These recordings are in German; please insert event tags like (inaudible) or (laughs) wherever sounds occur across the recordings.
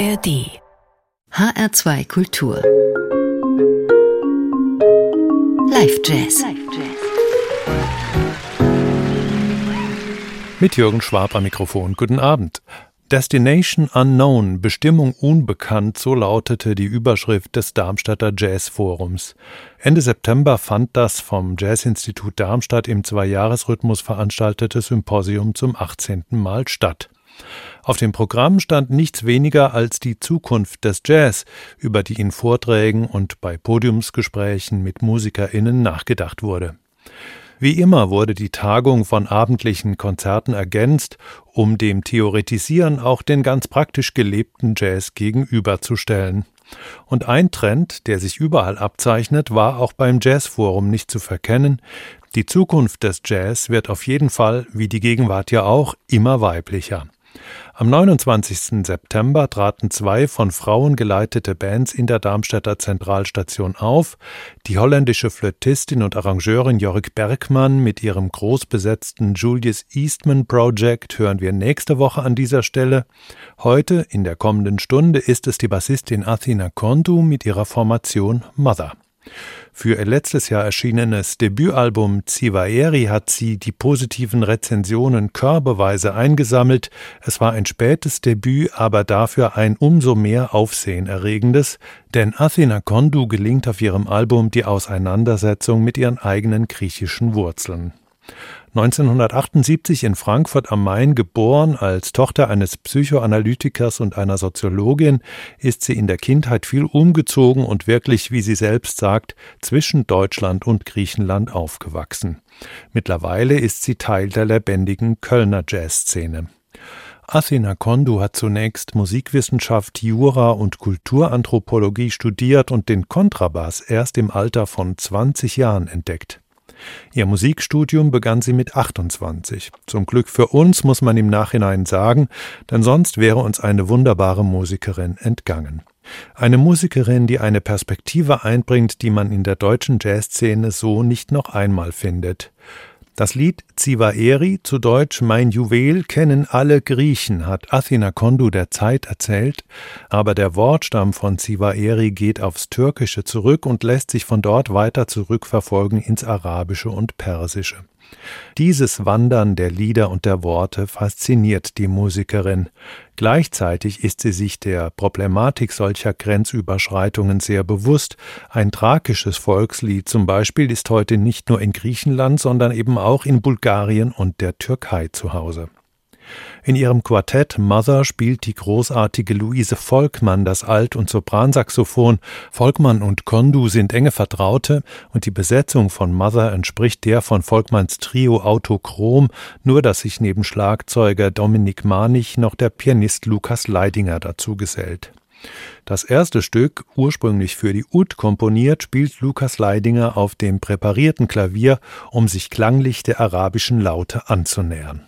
ARD HR2 Kultur Live Jazz Mit Jürgen Schwab am Mikrofon. Guten Abend. Destination Unknown, Bestimmung unbekannt, so lautete die Überschrift des Darmstädter Jazzforums. Ende September fand das vom Jazzinstitut Darmstadt im Zweijahresrhythmus veranstaltete Symposium zum 18. Mal statt. Auf dem Programm stand nichts weniger als die Zukunft des Jazz, über die in Vorträgen und bei Podiumsgesprächen mit MusikerInnen nachgedacht wurde. Wie immer wurde die Tagung von abendlichen Konzerten ergänzt, um dem Theoretisieren auch den ganz praktisch gelebten Jazz gegenüberzustellen. Und ein Trend, der sich überall abzeichnet, war auch beim Jazzforum nicht zu verkennen. Die Zukunft des Jazz wird auf jeden Fall, wie die Gegenwart ja auch, immer weiblicher. Am 29. September traten zwei von Frauen geleitete Bands in der Darmstädter Zentralstation auf. Die holländische Flötistin und Arrangeurin Jörg Bergmann mit ihrem großbesetzten Julius Eastman Project hören wir nächste Woche an dieser Stelle. Heute, in der kommenden Stunde, ist es die Bassistin Athena Kondu mit ihrer Formation Mother. Für ihr letztes Jahr erschienenes Debütalbum Zivaeri hat sie die positiven Rezensionen körbeweise eingesammelt. Es war ein spätes Debüt, aber dafür ein umso mehr aufsehenerregendes, denn Athena Kondu gelingt auf ihrem Album die Auseinandersetzung mit ihren eigenen griechischen Wurzeln. 1978 in Frankfurt am Main geboren, als Tochter eines Psychoanalytikers und einer Soziologin, ist sie in der Kindheit viel umgezogen und wirklich, wie sie selbst sagt, zwischen Deutschland und Griechenland aufgewachsen. Mittlerweile ist sie Teil der lebendigen Kölner Jazzszene. Athena Kondu hat zunächst Musikwissenschaft, Jura und Kulturanthropologie studiert und den Kontrabass erst im Alter von 20 Jahren entdeckt. Ihr Musikstudium begann sie mit 28. Zum Glück für uns muss man im Nachhinein sagen, denn sonst wäre uns eine wunderbare Musikerin entgangen. Eine Musikerin, die eine Perspektive einbringt, die man in der deutschen Jazzszene so nicht noch einmal findet. Das Lied Zivaeri, zu Deutsch Mein Juwel, kennen alle Griechen, hat Athena Kondu der Zeit erzählt, aber der Wortstamm von Zivaeri geht aufs Türkische zurück und lässt sich von dort weiter zurückverfolgen ins Arabische und Persische. Dieses Wandern der Lieder und der Worte fasziniert die Musikerin. Gleichzeitig ist sie sich der Problematik solcher Grenzüberschreitungen sehr bewusst. Ein thrakisches Volkslied zum Beispiel ist heute nicht nur in Griechenland, sondern eben auch in Bulgarien und der Türkei zu Hause. In ihrem Quartett Mother spielt die großartige Luise Volkmann das Alt- und Sopransaxophon. Volkmann und Kondu sind enge Vertraute und die Besetzung von Mother entspricht der von Volkmanns Trio Autochrom, nur dass sich neben Schlagzeuger Dominik Manich noch der Pianist Lukas Leidinger dazu gesellt. Das erste Stück, ursprünglich für die Ud komponiert, spielt Lukas Leidinger auf dem präparierten Klavier, um sich klanglich der arabischen Laute anzunähern.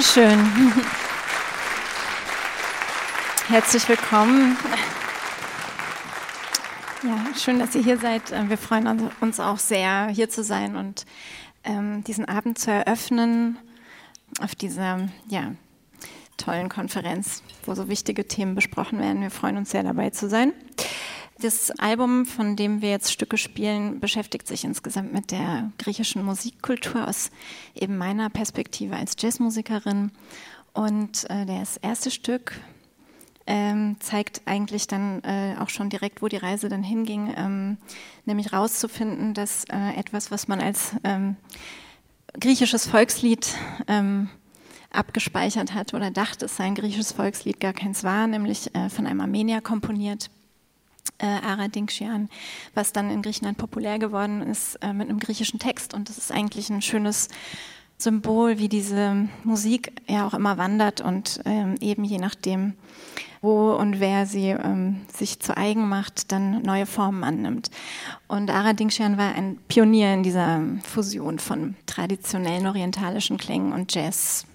Dankeschön. Herzlich willkommen. Ja, schön, dass ihr hier seid. Äh, wir freuen uns auch sehr, hier zu sein und ähm, diesen Abend zu eröffnen auf dieser ja, tollen Konferenz, wo so wichtige Themen besprochen werden. Wir freuen uns sehr, dabei zu sein. Das Album, von dem wir jetzt Stücke spielen, beschäftigt sich insgesamt mit der griechischen Musikkultur aus eben meiner Perspektive als Jazzmusikerin. Und äh, das erste Stück ähm, zeigt eigentlich dann äh, auch schon direkt, wo die Reise dann hinging, ähm, nämlich rauszufinden, dass äh, etwas, was man als ähm, griechisches Volkslied ähm, abgespeichert hat oder dachte, es sei ein griechisches Volkslied, gar keins war, nämlich äh, von einem Armenier komponiert äh, was dann in Griechenland populär geworden ist äh, mit einem griechischen Text. Und das ist eigentlich ein schönes Symbol, wie diese Musik ja auch immer wandert und ähm, eben je nachdem, wo und wer sie ähm, sich zu eigen macht, dann neue Formen annimmt. Und Aradinkchian war ein Pionier in dieser Fusion von traditionellen orientalischen Klängen und Jazz,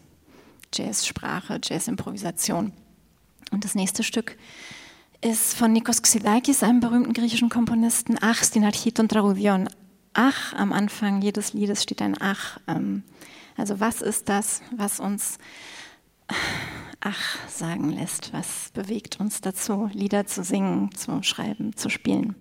Jazzsprache, Jazzimprovisation. Und das nächste Stück ist von Nikos Xydakis, einem berühmten griechischen Komponisten, Ach, Stinarchit und Traudion. Ach, am Anfang jedes Liedes steht ein Ach. Ähm, also was ist das, was uns Ach sagen lässt? Was bewegt uns dazu, Lieder zu singen, zu schreiben, zu spielen?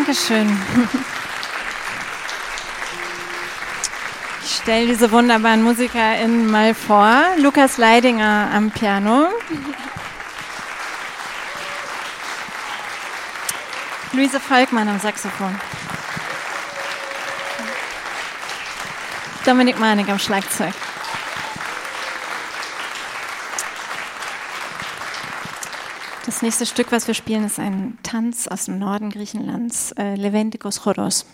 Dankeschön. Ich stelle diese wunderbaren MusikerInnen mal vor. Lukas Leidinger am Piano. Luise Volkmann am Saxophon. Dominik Manig am Schlagzeug. Das nächste Stück, was wir spielen, ist ein Tanz aus dem Norden Griechenlands, äh, Leventikos Choros.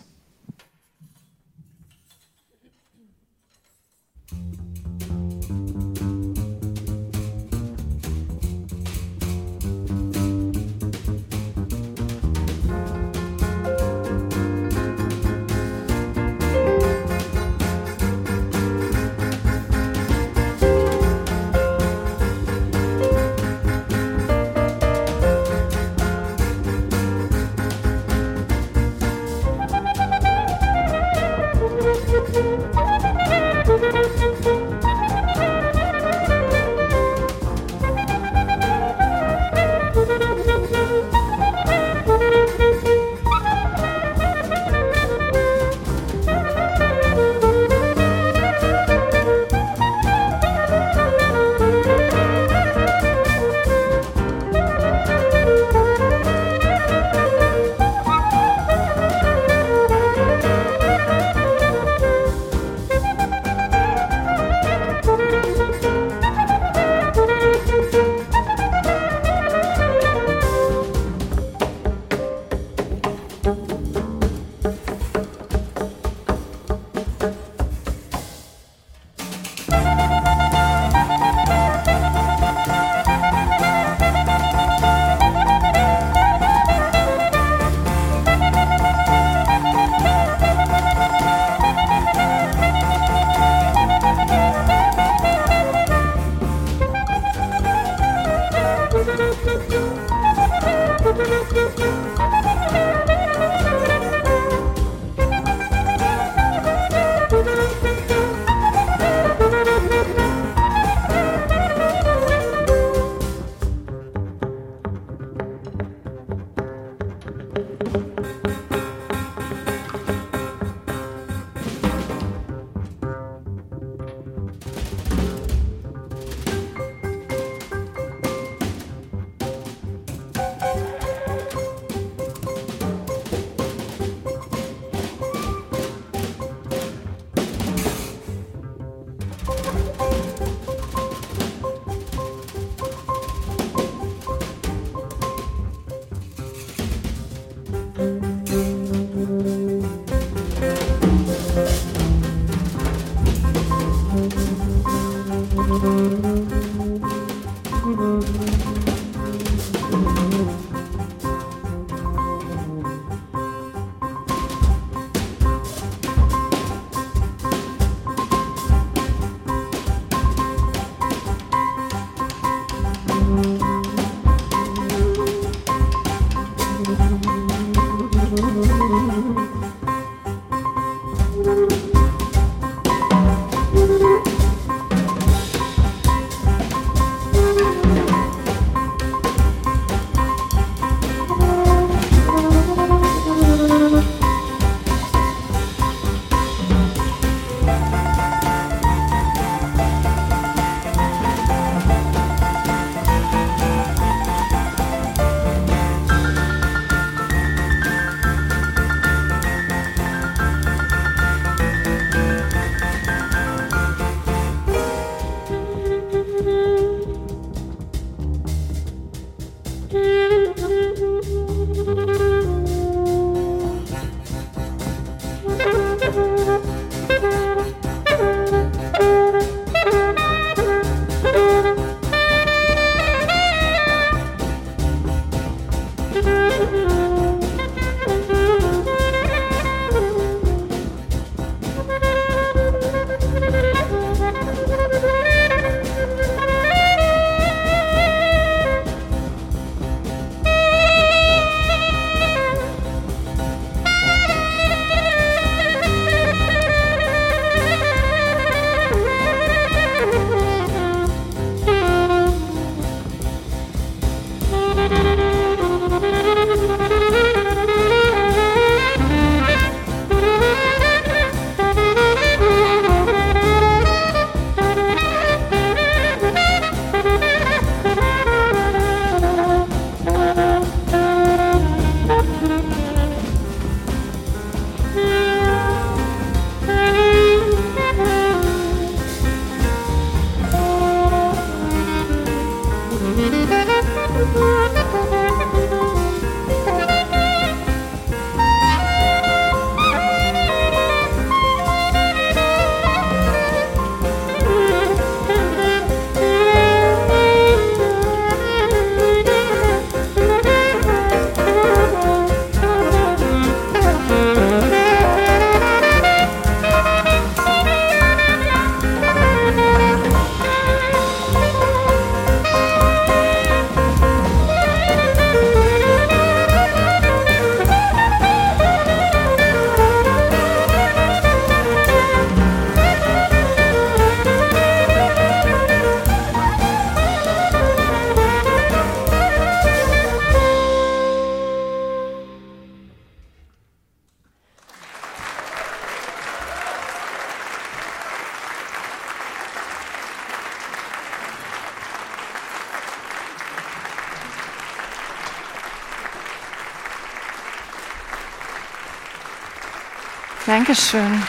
Dankeschön.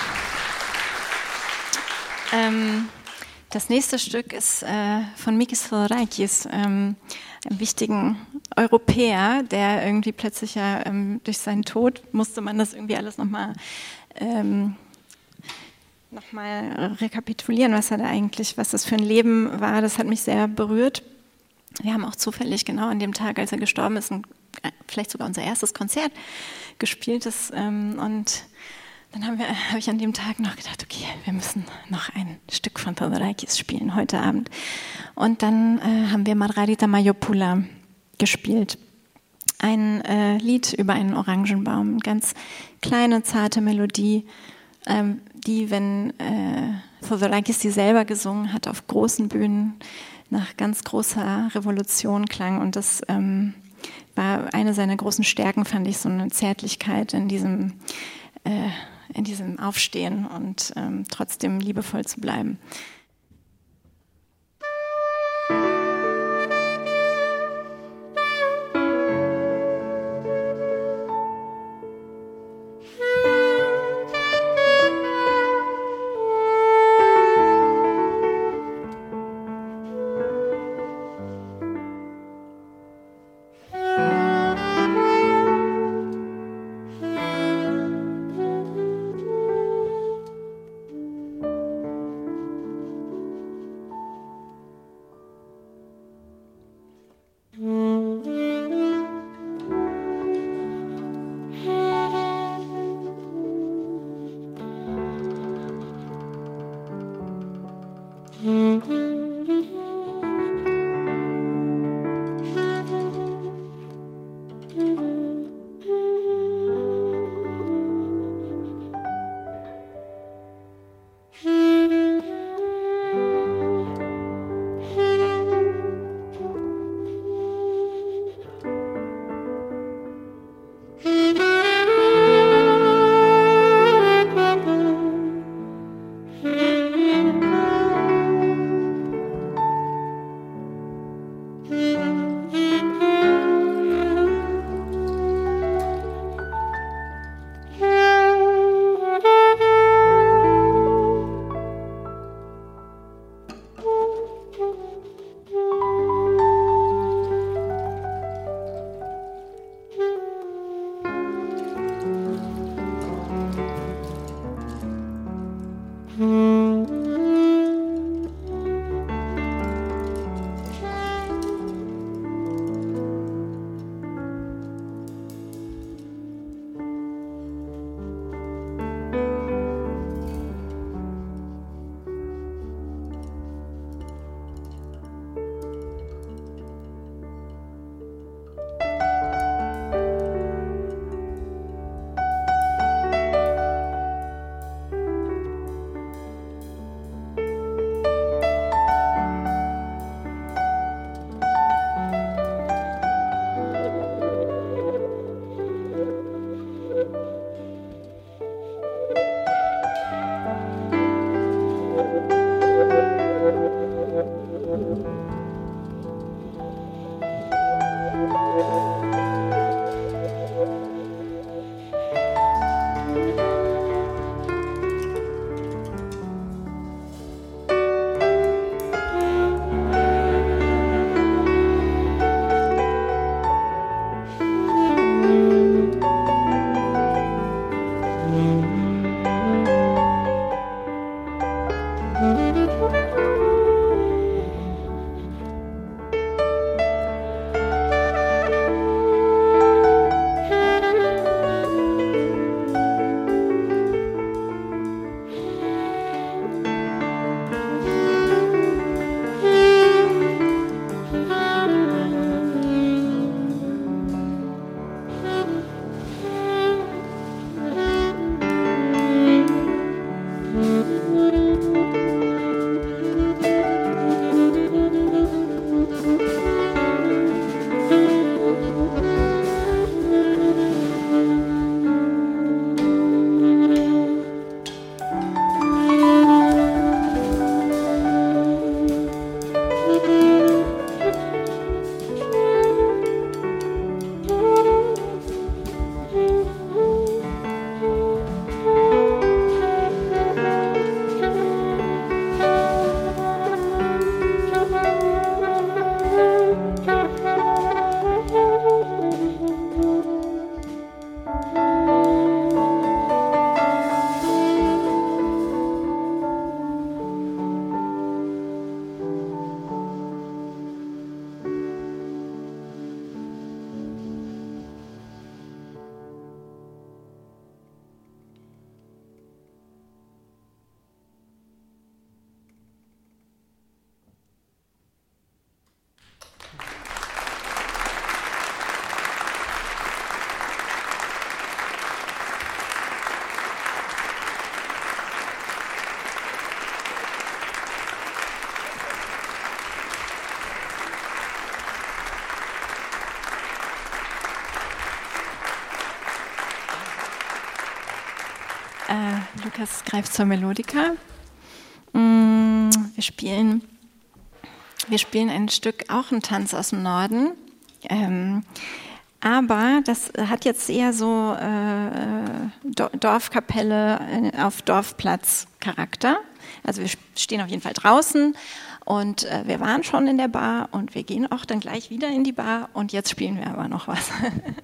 Ähm, das nächste Stück ist äh, von Mikis Theodorakis, ähm, einem wichtigen Europäer, der irgendwie plötzlich ja ähm, durch seinen Tod musste man das irgendwie alles nochmal ähm, noch rekapitulieren, was er da eigentlich, was das für ein Leben war. Das hat mich sehr berührt. Wir haben auch zufällig genau an dem Tag, als er gestorben ist, ein, äh, vielleicht sogar unser erstes Konzert gespielt. Das, ähm, und dann habe hab ich an dem Tag noch gedacht, okay, wir müssen noch ein Stück von Theodorakis spielen heute Abend. Und dann äh, haben wir Margarita Mayopula gespielt. Ein äh, Lied über einen Orangenbaum, ganz kleine, zarte Melodie, ähm, die, wenn äh, Theodorakis die selber gesungen hat, auf großen Bühnen nach ganz großer Revolution klang. Und das ähm, war eine seiner großen Stärken, fand ich, so eine Zärtlichkeit in diesem äh, in diesem Aufstehen und ähm, trotzdem liebevoll zu bleiben. Podcast Greif zur Melodika. Mm, wir spielen, wir spielen ein Stück, auch ein Tanz aus dem Norden. Ähm, aber das hat jetzt eher so äh, Dorfkapelle äh, auf Dorfplatz Charakter. Also wir stehen auf jeden Fall draußen und äh, wir waren schon in der Bar und wir gehen auch dann gleich wieder in die Bar und jetzt spielen wir aber noch was. (laughs)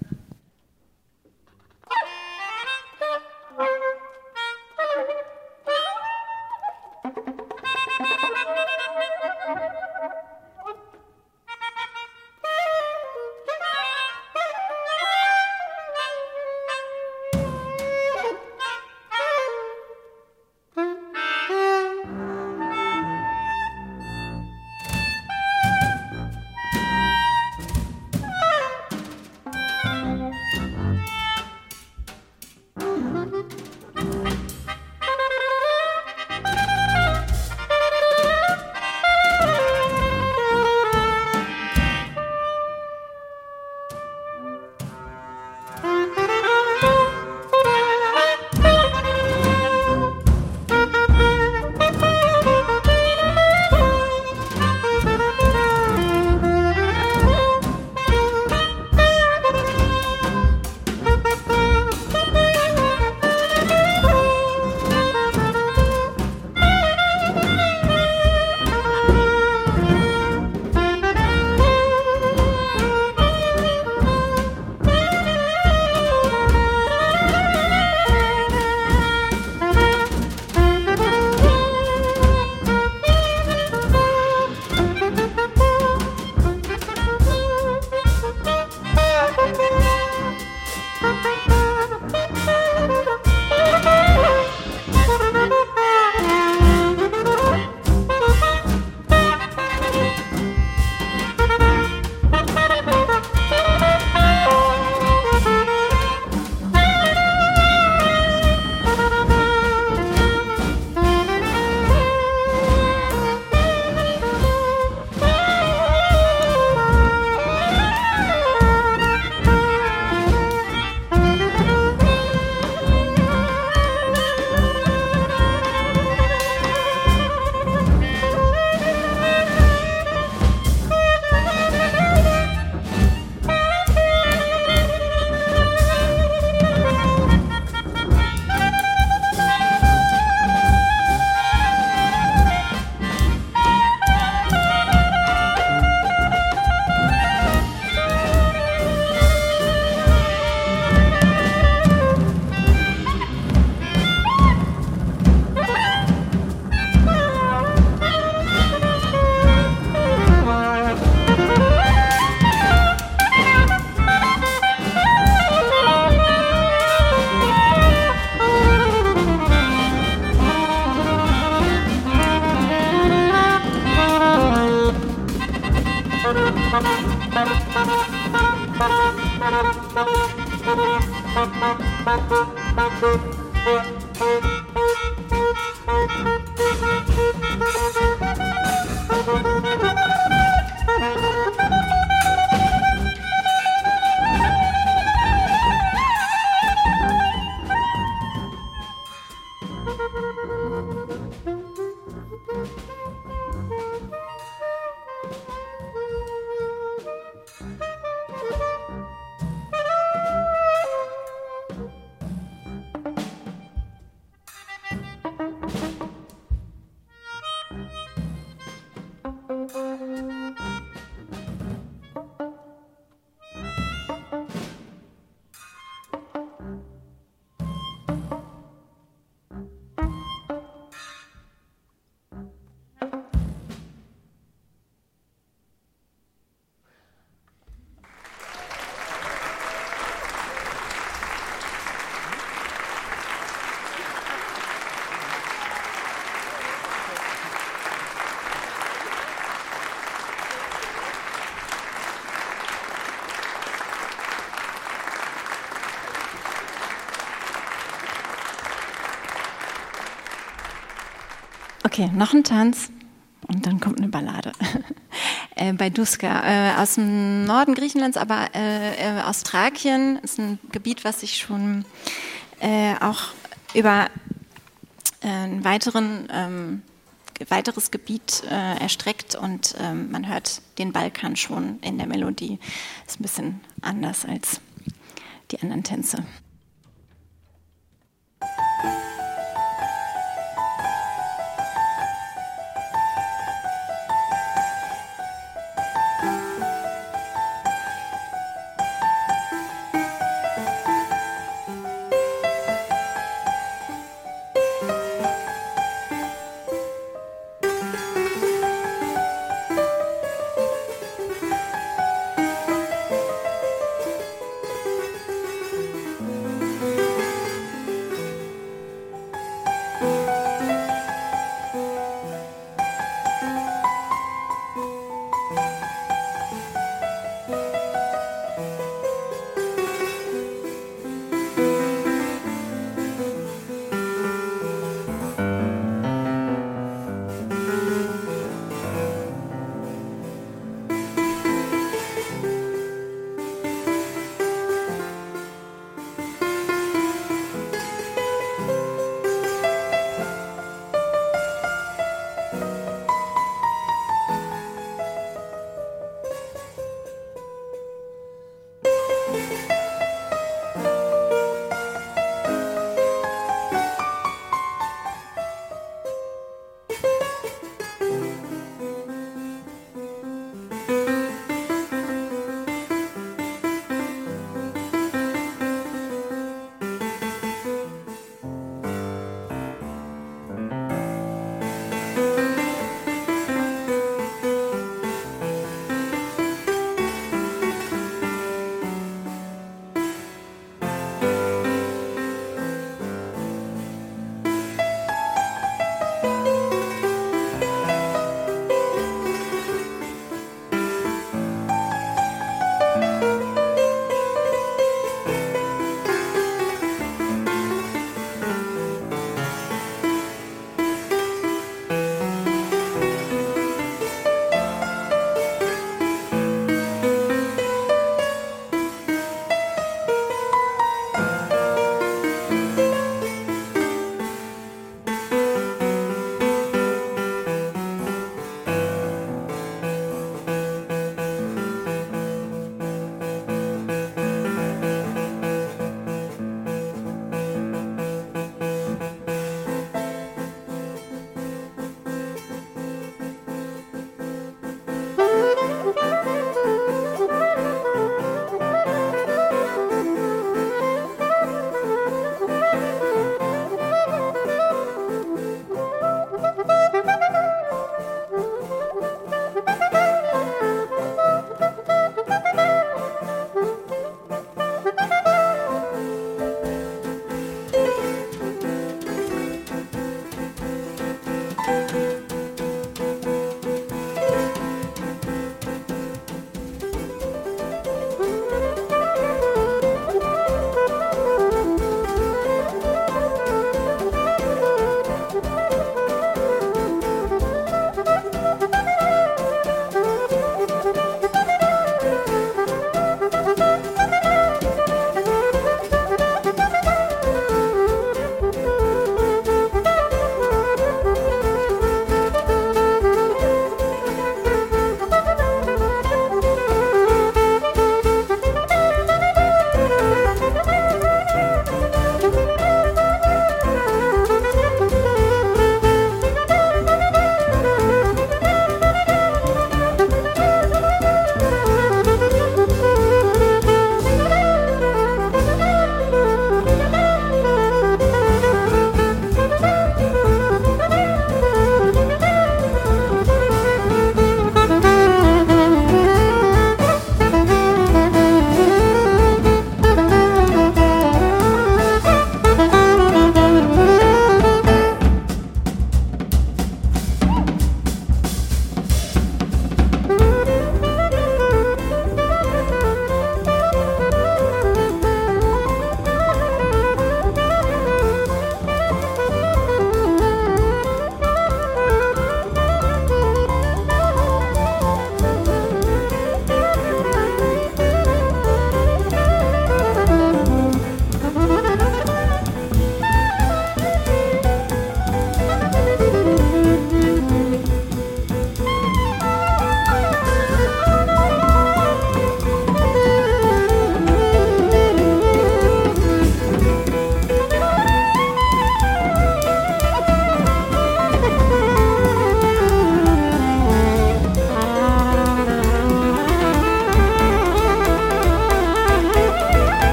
Okay, noch ein Tanz und dann kommt eine Ballade. (laughs) äh, bei Duska, äh, aus dem Norden Griechenlands, aber äh, äh aus Thrakien ist ein Gebiet, was sich schon äh, auch über ein weiteren, ähm, weiteres Gebiet äh, erstreckt und ähm, man hört den Balkan schon in der Melodie. Ist ein bisschen anders als die anderen Tänze.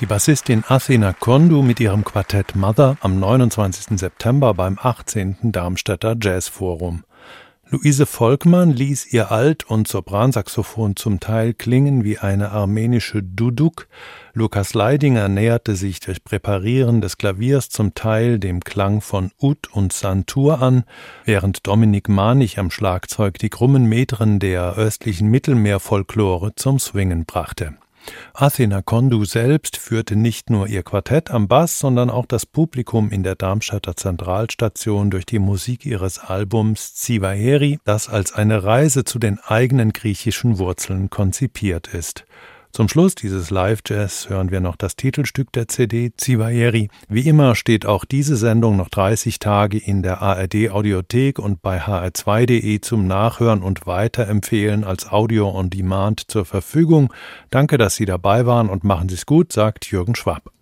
Die Bassistin Athena Kondu mit ihrem Quartett Mother am 29. September beim 18. Darmstädter Jazzforum. Luise Volkmann ließ ihr Alt- und Sopransaxophon zum Teil klingen wie eine armenische Duduk. Lukas Leidinger näherte sich durch Präparieren des Klaviers zum Teil dem Klang von Ud und Santur an, während Dominik Manich am Schlagzeug die krummen Metren der östlichen Mittelmeerfolklore zum Swingen brachte. Athena Kondu selbst führte nicht nur ihr Quartett am Bass, sondern auch das Publikum in der Darmstadter Zentralstation durch die Musik ihres Albums Zivaeri, das als eine Reise zu den eigenen griechischen Wurzeln konzipiert ist. Zum Schluss dieses Live-Jazz hören wir noch das Titelstück der CD Zivaeri. Wie immer steht auch diese Sendung noch 30 Tage in der ARD Audiothek und bei hr2.de zum Nachhören und Weiterempfehlen als Audio on Demand zur Verfügung. Danke, dass Sie dabei waren und machen Sie es gut, sagt Jürgen Schwab.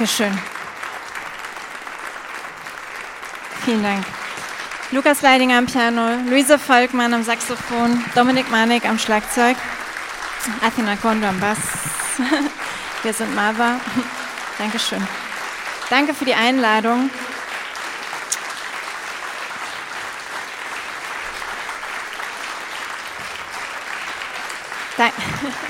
Dankeschön. Vielen Dank. Lukas Leidinger am Piano, Luise Volkmann am Saxophon, Dominik Manik am Schlagzeug, Athena Kondo am Bass. (laughs) Wir sind Marva. (laughs) Dankeschön. Danke für die Einladung. Danke. (laughs)